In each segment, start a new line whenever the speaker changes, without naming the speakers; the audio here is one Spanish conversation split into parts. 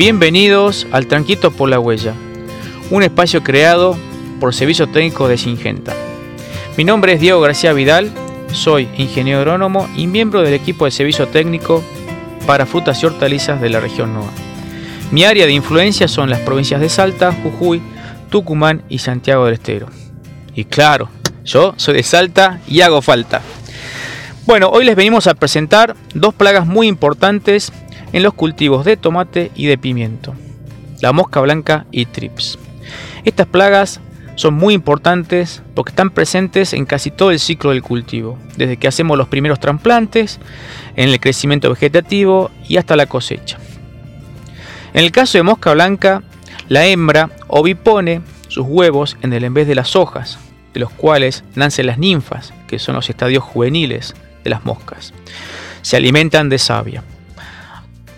Bienvenidos al Tranquito por la Huella, un espacio creado por Servicio Técnico de Singenta. Mi nombre es Diego García Vidal, soy ingeniero agrónomo y miembro del equipo de servicio técnico para frutas y hortalizas de la región NOA. Mi área de influencia son las provincias de Salta, Jujuy, Tucumán y Santiago del Estero. Y claro, yo soy de Salta y hago falta. Bueno, hoy les venimos a presentar dos plagas muy importantes en los cultivos de tomate y de pimiento, la mosca blanca y trips. Estas plagas son muy importantes porque están presentes en casi todo el ciclo del cultivo, desde que hacemos los primeros trasplantes, en el crecimiento vegetativo y hasta la cosecha. En el caso de mosca blanca, la hembra ovipone sus huevos en el vez de las hojas, de los cuales nacen las ninfas, que son los estadios juveniles de las moscas. Se alimentan de savia.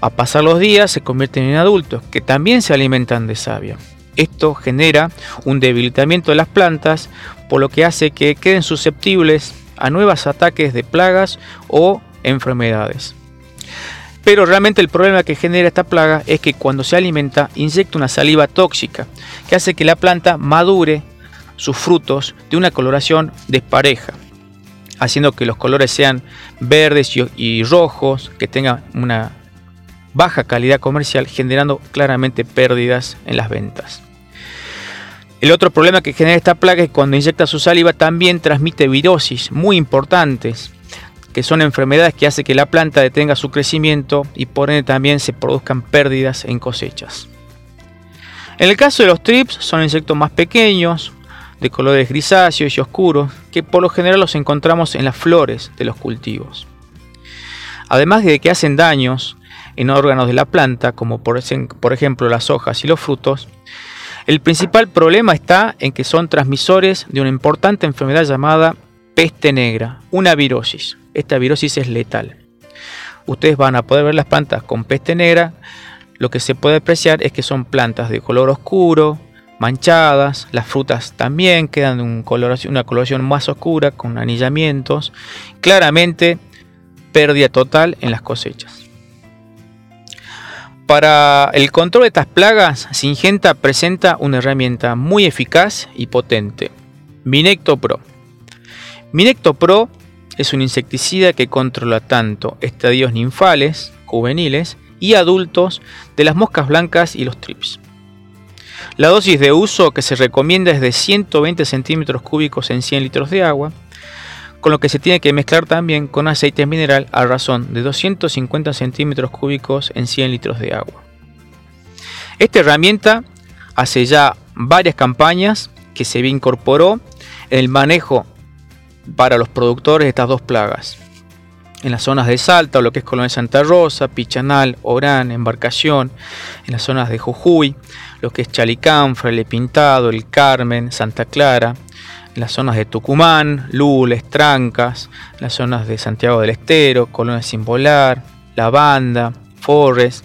A pasar los días se convierten en adultos, que también se alimentan de savia. Esto genera un debilitamiento de las plantas, por lo que hace que queden susceptibles a nuevos ataques de plagas o enfermedades. Pero realmente el problema que genera esta plaga es que cuando se alimenta inyecta una saliva tóxica que hace que la planta madure sus frutos de una coloración despareja, haciendo que los colores sean verdes y, rojos, que tengan una baja calidad comercial, generando claramente pérdidas en las ventas. El otro problema que genera esta plaga es cuando inyecta su saliva también transmite virosis muy importantes, que son enfermedades que hacen que la planta detenga su crecimiento y por ende también se produzcan pérdidas en cosechas. En el caso de los trips son insectos más pequeños, de colores grisáceos y oscuros, que por lo general los encontramos en las flores de los cultivos. Además de que hacen daños en órganos de la planta, como por, ejemplo las hojas y los frutos, el principal problema está en que son transmisores de una importante enfermedad llamada peste negra, una virosis. Esta virosis es letal. Ustedes van a poder ver las plantas con peste negra. Lo que se puede apreciar es que son plantas de color oscuro, manchadas, las frutas también quedan de una coloración más oscura con anillamientos. Claramente pérdida total en las cosechas. Para el control de estas plagas, Singenta presenta una herramienta muy eficaz y potente, Minecto Pro. Minecto Pro es un insecticida que controla tanto estadios ninfales, juveniles y adultos de las moscas blancas y los trips. La dosis de uso que se recomienda es de 120 centímetros cúbicos en 100 litros de agua con lo que se tiene que mezclar también con aceite mineral a razón de 250 centímetros cúbicos en 100 litros de agua. Esta herramienta hace ya varias campañas que se incorporó en el manejo para los productores de estas dos plagas. En las zonas de Salta, lo que es Colonia Santa Rosa, Pichanal, Orán, Embarcación, en las zonas de Jujuy, lo que es Chalicán, Fraile Pintado, El Carmen, Santa Clara, las zonas de Tucumán, Lules, Trancas, las zonas de Santiago del Estero, Colonia Simbolar, La Banda, Forres,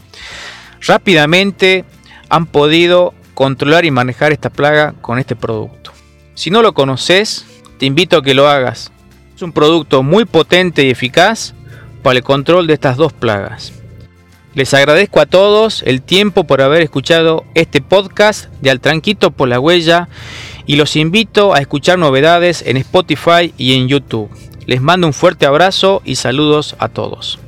rápidamente han podido controlar y manejar esta plaga con este producto. Si no lo conoces, te invito a que lo hagas. Es un producto muy potente y eficaz para el control de estas dos plagas. Les agradezco a todos el tiempo por haber escuchado este podcast de Al Tranquito por la Huella y los invito a escuchar novedades en Spotify y en YouTube. Les mando un fuerte abrazo y saludos a todos.